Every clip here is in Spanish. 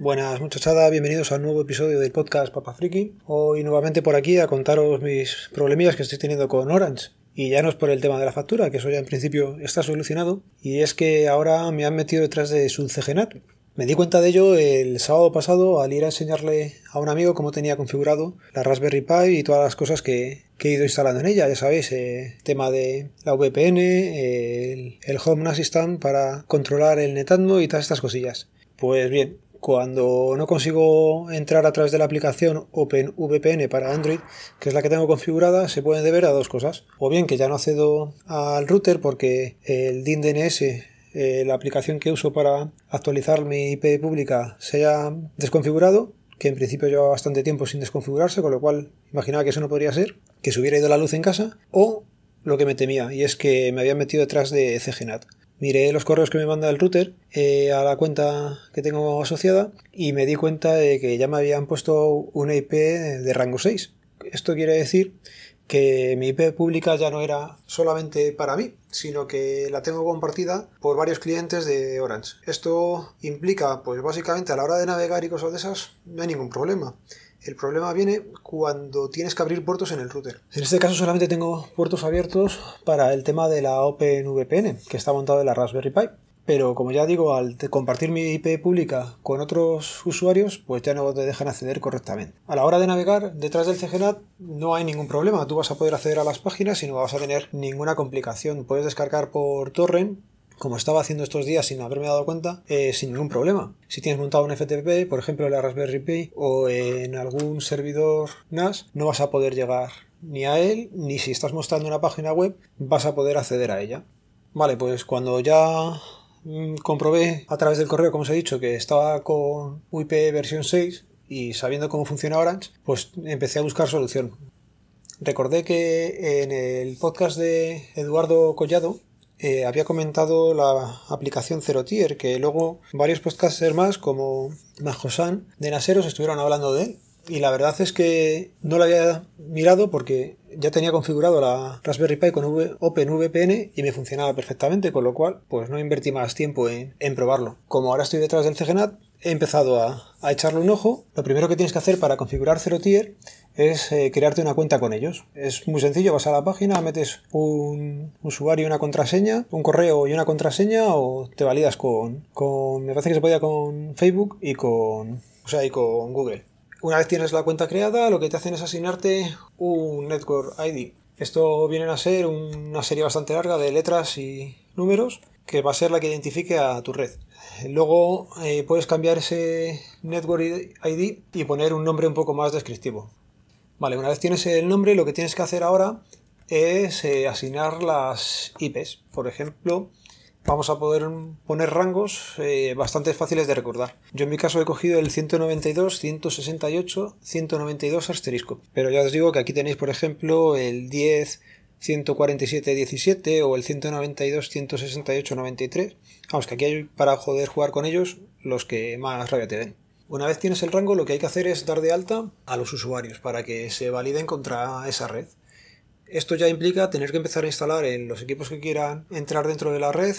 Buenas muchachada, bienvenidos a un nuevo episodio del podcast Papa Friki. Hoy nuevamente por aquí a contaros mis problemillas que estoy teniendo con Orange. Y ya no es por el tema de la factura, que eso ya en principio está solucionado. Y es que ahora me han metido detrás de su CGNAT. Me di cuenta de ello el sábado pasado al ir a enseñarle a un amigo cómo tenía configurado la Raspberry Pi y todas las cosas que, he ido instalando en ella. Ya sabéis, eh, tema de la VPN, el, el Home Assistant para controlar el NetAdmo y todas estas cosillas. Pues bien, cuando no consigo entrar a través de la aplicación OpenVPN para Android, que es la que tengo configurada, se pueden deber a dos cosas. O bien que ya no accedo al router porque el DIN DNS, eh, la aplicación que uso para actualizar mi IP pública, se haya desconfigurado, que en principio lleva bastante tiempo sin desconfigurarse, con lo cual imaginaba que eso no podría ser, que se hubiera ido la luz en casa, o lo que me temía, y es que me habían metido detrás de CGNAT miré los correos que me manda el router eh, a la cuenta que tengo asociada y me di cuenta de que ya me habían puesto una IP de rango 6. Esto quiere decir que mi IP pública ya no era solamente para mí, sino que la tengo compartida por varios clientes de Orange. Esto implica, pues básicamente a la hora de navegar y cosas de esas, no hay ningún problema. El problema viene cuando tienes que abrir puertos en el router. En este caso solamente tengo puertos abiertos para el tema de la OpenVPN, que está montado en la Raspberry Pi. Pero como ya digo, al compartir mi IP pública con otros usuarios, pues ya no te dejan acceder correctamente. A la hora de navegar detrás del CGNAT no hay ningún problema. Tú vas a poder acceder a las páginas y no vas a tener ninguna complicación. Puedes descargar por torrent como estaba haciendo estos días sin haberme dado cuenta, eh, sin ningún problema. Si tienes montado un FTP, por ejemplo en la Raspberry Pi o en algún servidor NAS, no vas a poder llegar ni a él, ni si estás mostrando una página web, vas a poder acceder a ella. Vale, pues cuando ya mm, comprobé a través del correo, como os he dicho, que estaba con UIP versión 6 y sabiendo cómo funciona Orange, pues empecé a buscar solución. Recordé que en el podcast de Eduardo Collado eh, había comentado la aplicación Zero Tier, que luego varios podcasters más, como Majosan de Naseros, estuvieron hablando de él. Y la verdad es que no lo había mirado porque ya tenía configurado la Raspberry Pi con OpenVPN y me funcionaba perfectamente, con lo cual pues no invertí más tiempo en, probarlo. Como ahora estoy detrás del CGNAT, he empezado a, echarle un ojo. Lo primero que tienes que hacer para configurar Zero Tier es eh, crearte una cuenta con ellos. Es muy sencillo, vas a la página, metes un usuario y una contraseña, un correo y una contraseña o te validas con, me parece que se podía con Facebook y con, o sea, y con Google. Una vez tienes la cuenta creada, lo que te hacen es asignarte un Network ID. Esto viene a ser una serie bastante larga de letras y números que va a ser la que identifique a tu red. Luego eh, puedes cambiar ese Network ID y poner un nombre un poco más descriptivo. Vale, una vez tienes el nombre, lo que tienes que hacer ahora es eh, asignar las IPs. Por ejemplo, vamos a poder poner rangos eh, bastante fáciles de recordar. Yo en mi caso he cogido el 192, 168, 192 asterisco. Pero ya os digo que aquí tenéis, por ejemplo, el 10 147-17 o el 192-168-93. Vamos, que aquí hay para poder jugar con ellos los que más rabia te den. Una vez tienes el rango, lo que hay que hacer es dar de alta a los usuarios para que se validen contra esa red. Esto ya implica tener que empezar a instalar en los equipos que quieran entrar dentro de la red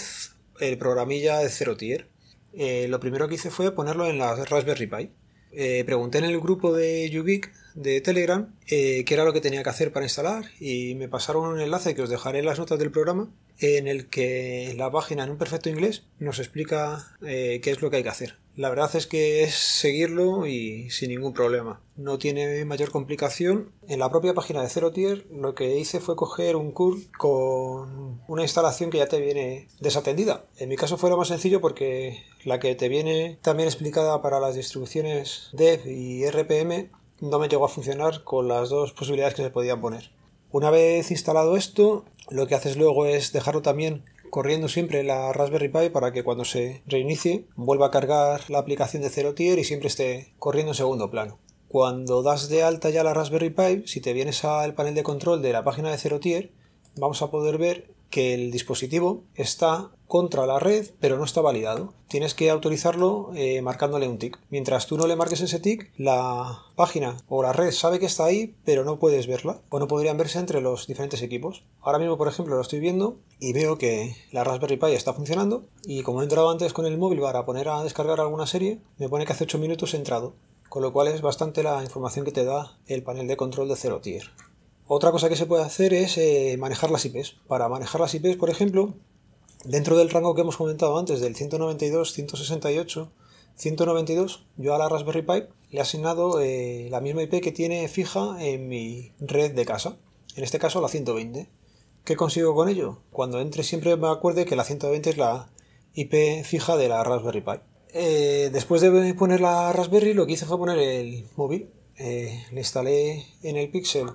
el programilla de Zero Tier. Eh, lo primero que hice fue ponerlo en la Raspberry Pi. Eh, pregunté en el grupo de Ubique de Telegram eh, qué era lo que tenía que hacer para instalar y me pasaron un enlace que os dejaré en las notas del programa en el que la página en un perfecto inglés nos explica qué es lo que hay que hacer. La verdad es que es seguirlo y sin ningún problema. No tiene mayor complicación. En la propia página de Zero Tier lo que hice fue coger un curl con una instalación que ya te viene desatendida. En mi caso fue lo más sencillo porque la que te viene también explicada para las distribuciones dev y RPM no me llegó a funcionar con las dos posibilidades que se podían poner. Una vez instalado esto, lo que haces luego es dejarlo también corriendo siempre la Raspberry Pi para que cuando se reinicie vuelva a cargar la aplicación de Zero Tier y siempre esté corriendo en segundo plano. Cuando das de alta ya la Raspberry Pi, si te vienes al panel de control de la página de Zero Tier, vamos a poder ver que el dispositivo está contra la red, pero no está validado. Tienes que autorizarlo eh, marcándole un tick. Mientras tú no le marques ese tick, la página o la red sabe que está ahí, pero no puedes verla, o no podrían verse entre los diferentes equipos. Ahora mismo, por ejemplo, lo estoy viendo y veo que la Raspberry Pi está funcionando, y como he entrado antes con el móvil para poner a descargar alguna serie, me pone que hace 8 minutos he entrado, con lo cual es bastante la información que te da el panel de control de Zero Tier. Otra cosa que se puede hacer es eh, manejar las IPs. Para manejar las IPs, por ejemplo, Dentro del rango que hemos comentado antes, del 192, 168, 192, yo a la Raspberry Pi le he asignado eh, la misma IP que tiene fija en mi red de casa, en este caso la 120. ¿Qué consigo con ello? Cuando entre siempre me acuerde que la 120 es la IP fija de la Raspberry Pi. Eh, después de poner la Raspberry lo que hice fue poner el móvil. Eh, le instalé en el Pixel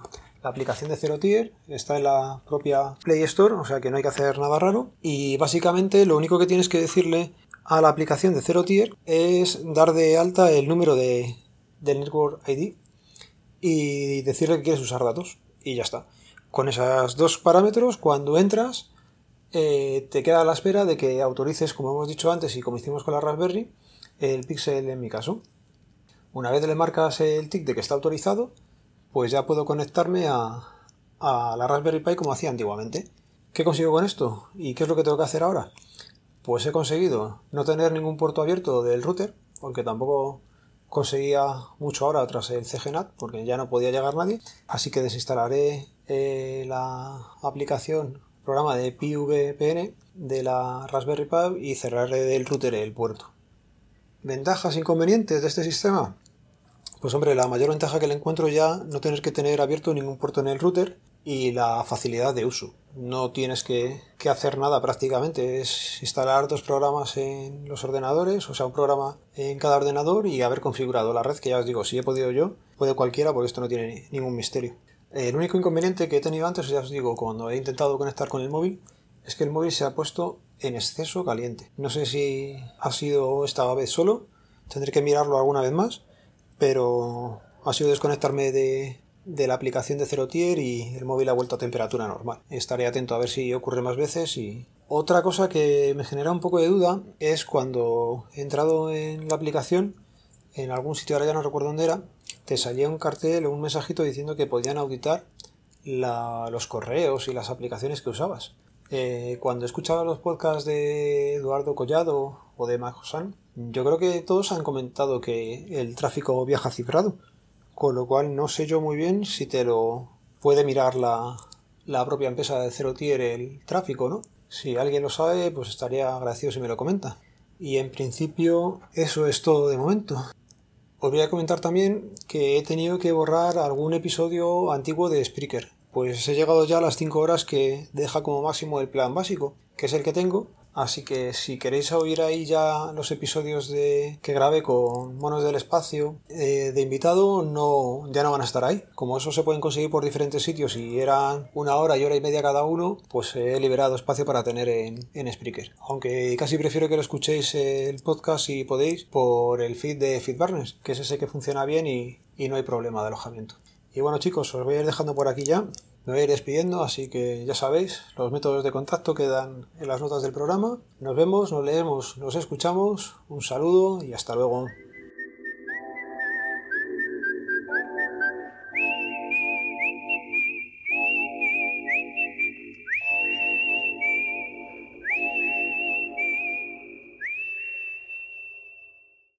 la aplicación de Zero Tier está en la propia Play Store, o sea que no hay que hacer nada raro. Y básicamente lo único que tienes que decirle a la aplicación de Zero Tier es dar de alta el número de, del Network ID y decirle que quieres usar datos. Y ya está. Con esos dos parámetros, cuando entras, eh, te queda a la espera de que autorices, como hemos dicho antes y como hicimos con la Raspberry, el Pixel en mi caso. Una vez le marcas el tick de que está autorizado, pues ya puedo conectarme a, la Raspberry Pi como hacía antiguamente. ¿Qué consigo con esto? ¿Y qué es lo que tengo que hacer ahora? Pues he conseguido no tener ningún puerto abierto del router, porque tampoco conseguía mucho ahora tras el CGNAT, porque ya no podía llegar nadie. Así que desinstalaré eh, la aplicación, programa de PVPN de la Raspberry Pi y cerraré del router el puerto. ¿Ventajas, inconvenientes de este sistema? Pues hombre, la mayor ventaja que le encuentro ya no tener que tener abierto ningún puerto en el router y la facilidad de uso. No tienes que, hacer nada prácticamente, es instalar dos programas en los ordenadores, o sea, un programa en cada ordenador y haber configurado la red, que ya os digo, si he podido yo, puede cualquiera porque esto no tiene ningún misterio. El único inconveniente que he tenido antes, ya os digo, cuando he intentado conectar con el móvil, es que el móvil se ha puesto en exceso caliente. No sé si ha sido esta vez solo, tendré que mirarlo alguna vez más, pero ha sido desconectarme de, la aplicación de Zero Tier y el móvil ha vuelto a temperatura normal. Estaré atento a ver si ocurre más veces y... Otra cosa que me genera un poco de duda es cuando he entrado en la aplicación, en algún sitio, ahora ya no recuerdo dónde era, te salía un cartel o un mensajito diciendo que podían auditar los correos y las aplicaciones que usabas. Eh, cuando escuchaba los podcasts de Eduardo Collado o de Majosan, yo creo que todos han comentado que el tráfico viaja cifrado, con lo cual no sé yo muy bien si te lo puede mirar la, la propia empresa de Zero Tier el tráfico, ¿no? Si alguien lo sabe, pues estaría agradecido si me lo comenta. Y en principio eso es todo de momento. Os voy a comentar también que he tenido que borrar algún episodio antiguo de Spreaker. Pues he llegado ya a las 5 horas que deja como máximo el plan básico, que es el que tengo, Así que si queréis oír ahí ya los episodios de que grabé con Monos del Espacio eh, de invitado, no, ya no van a estar ahí. Como eso se pueden conseguir por diferentes sitios y eran una hora y hora y media cada uno, pues he liberado espacio para tener en, en Spreaker. Aunque casi prefiero que lo escuchéis el podcast si podéis por el feed de FeedBurners, que es ese que funciona bien y, y no hay problema de alojamiento. Y bueno chicos, os voy a ir dejando por aquí ya. Me voy a ir despidiendo, así que ya sabéis, los métodos de contacto quedan en las notas del programa. Nos vemos, nos leemos, nos escuchamos. Un saludo y hasta luego.